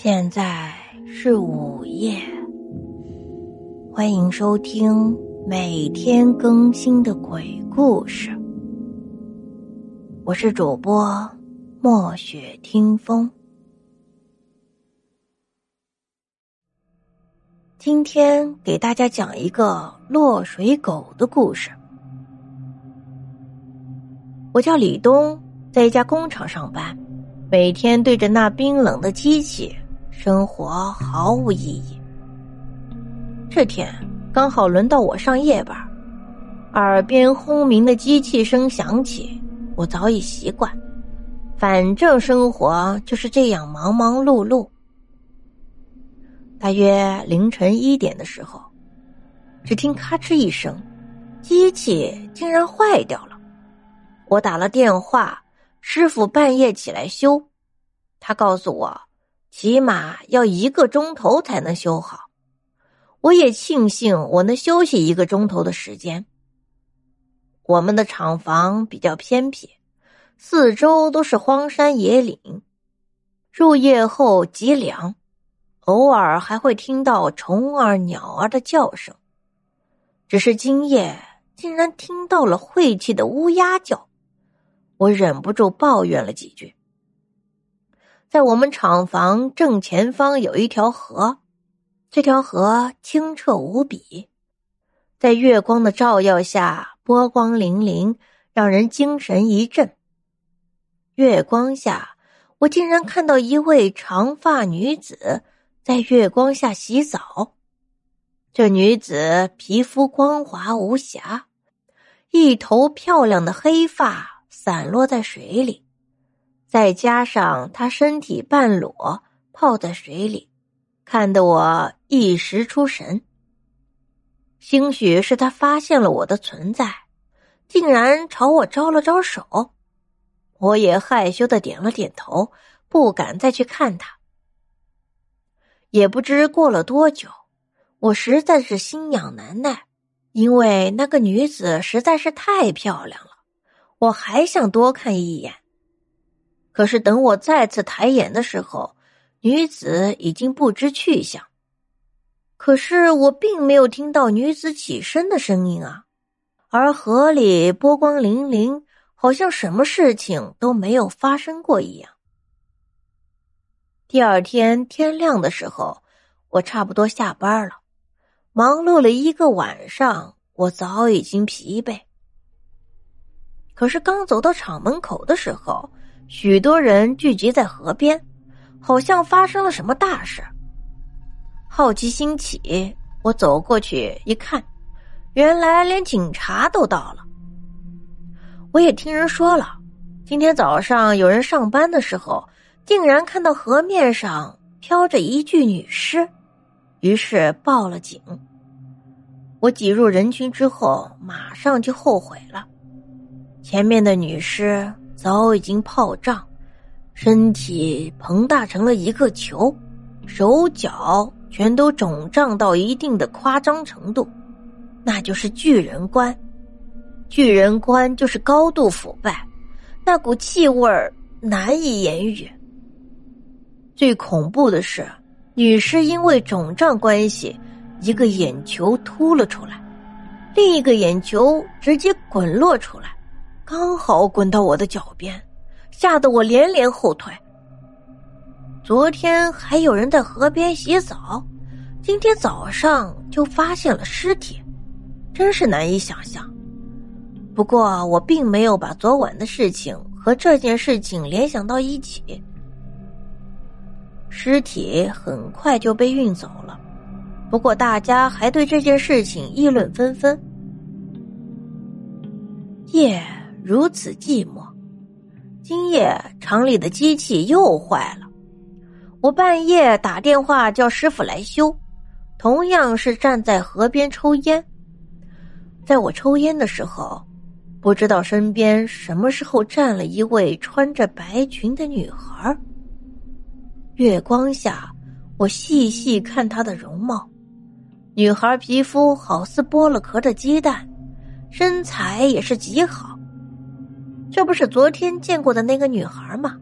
现在是午夜，欢迎收听每天更新的鬼故事。我是主播墨雪听风，今天给大家讲一个落水狗的故事。我叫李东，在一家工厂上班，每天对着那冰冷的机器。生活毫无意义。这天刚好轮到我上夜班，耳边轰鸣的机器声响起，我早已习惯，反正生活就是这样忙忙碌碌。大约凌晨一点的时候，只听咔哧一声，机器竟然坏掉了。我打了电话，师傅半夜起来修，他告诉我。起码要一个钟头才能修好，我也庆幸我能休息一个钟头的时间。我们的厂房比较偏僻，四周都是荒山野岭，入夜后极凉，偶尔还会听到虫儿、鸟儿的叫声。只是今夜竟然听到了晦气的乌鸦叫，我忍不住抱怨了几句。在我们厂房正前方有一条河，这条河清澈无比，在月光的照耀下波光粼粼，让人精神一振。月光下，我竟然看到一位长发女子在月光下洗澡。这女子皮肤光滑无瑕，一头漂亮的黑发散落在水里。再加上他身体半裸泡在水里，看得我一时出神。兴许是他发现了我的存在，竟然朝我招了招手，我也害羞的点了点头，不敢再去看他。也不知过了多久，我实在是心痒难耐，因为那个女子实在是太漂亮了，我还想多看一眼。可是等我再次抬眼的时候，女子已经不知去向。可是我并没有听到女子起身的声音啊，而河里波光粼粼，好像什么事情都没有发生过一样。第二天天亮的时候，我差不多下班了，忙碌了一个晚上，我早已经疲惫。可是刚走到厂门口的时候，许多人聚集在河边，好像发生了什么大事。好奇心起，我走过去一看，原来连警察都到了。我也听人说了，今天早上有人上班的时候，竟然看到河面上飘着一具女尸，于是报了警。我挤入人群之后，马上就后悔了，前面的女尸。早已经泡胀，身体膨大成了一个球，手脚全都肿胀到一定的夸张程度，那就是巨人观。巨人观就是高度腐败，那股气味难以言喻。最恐怖的是，女尸因为肿胀关系，一个眼球凸了出来，另一个眼球直接滚落出来。刚好滚到我的脚边，吓得我连连后退。昨天还有人在河边洗澡，今天早上就发现了尸体，真是难以想象。不过我并没有把昨晚的事情和这件事情联想到一起。尸体很快就被运走了，不过大家还对这件事情议论纷纷。夜。如此寂寞，今夜厂里的机器又坏了。我半夜打电话叫师傅来修，同样是站在河边抽烟。在我抽烟的时候，不知道身边什么时候站了一位穿着白裙的女孩。月光下，我细细看她的容貌，女孩皮肤好似剥了壳的鸡蛋，身材也是极好。这不是昨天见过的那个女孩吗？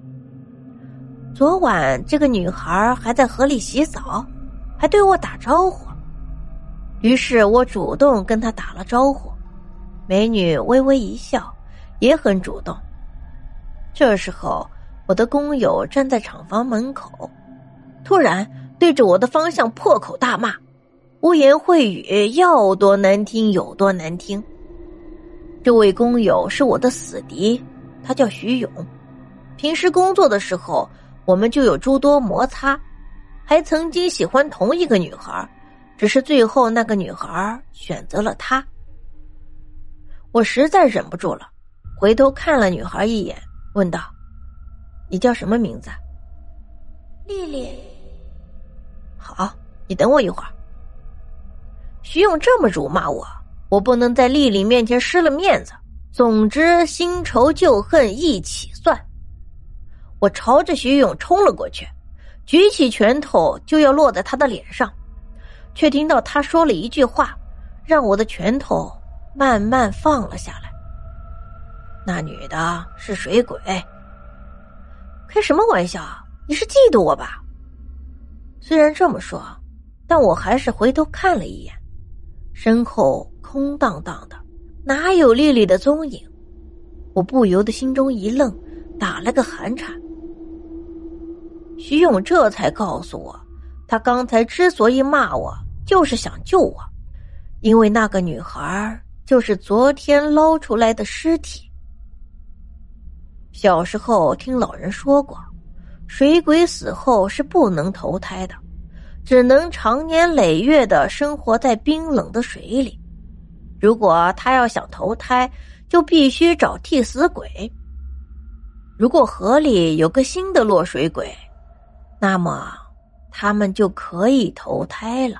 昨晚这个女孩还在河里洗澡，还对我打招呼。于是我主动跟她打了招呼，美女微微一笑，也很主动。这时候，我的工友站在厂房门口，突然对着我的方向破口大骂，污言秽语要多难听有多难听。这位工友是我的死敌，他叫徐勇。平时工作的时候，我们就有诸多摩擦，还曾经喜欢同一个女孩，只是最后那个女孩选择了他。我实在忍不住了，回头看了女孩一眼，问道：“你叫什么名字？”丽丽。好，你等我一会儿。徐勇这么辱骂我。我不能在丽丽面前失了面子。总之，新仇旧恨一起算。我朝着徐勇冲了过去，举起拳头就要落在他的脸上，却听到他说了一句话，让我的拳头慢慢放了下来。那女的是水鬼。开什么玩笑？你是嫉妒我吧？虽然这么说，但我还是回头看了一眼，身后。空荡荡的，哪有丽丽的踪影？我不由得心中一愣，打了个寒颤。徐勇这才告诉我，他刚才之所以骂我，就是想救我，因为那个女孩就是昨天捞出来的尸体。小时候听老人说过，水鬼死后是不能投胎的，只能长年累月的生活在冰冷的水里。如果他要想投胎，就必须找替死鬼。如果河里有个新的落水鬼，那么他们就可以投胎了。